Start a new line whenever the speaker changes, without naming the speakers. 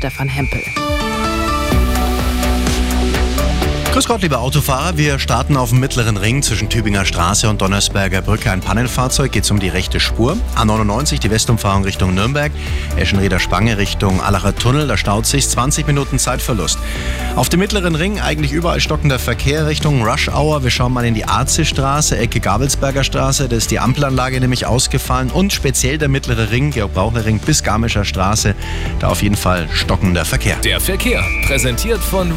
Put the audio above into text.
Stefan Hempel.
Grüß Gott, liebe Autofahrer. Wir starten auf dem mittleren Ring zwischen Tübinger Straße und Donnersberger Brücke. Ein Pannenfahrzeug geht um die rechte Spur. A99 die Westumfahrung Richtung Nürnberg. Eschenrieder Spange Richtung Allacher Tunnel. Da staut sich 20 Minuten Zeitverlust. Auf dem mittleren Ring eigentlich überall stockender Verkehr Richtung Rush Hour. Wir schauen mal in die Arze-Straße, Ecke Gabelsberger Straße. Da ist die Ampelanlage nämlich ausgefallen. Und speziell der mittlere Ring, Georg-Brauchler-Ring bis Garmischer Straße. Da auf jeden Fall stockender Verkehr.
Der Verkehr, präsentiert von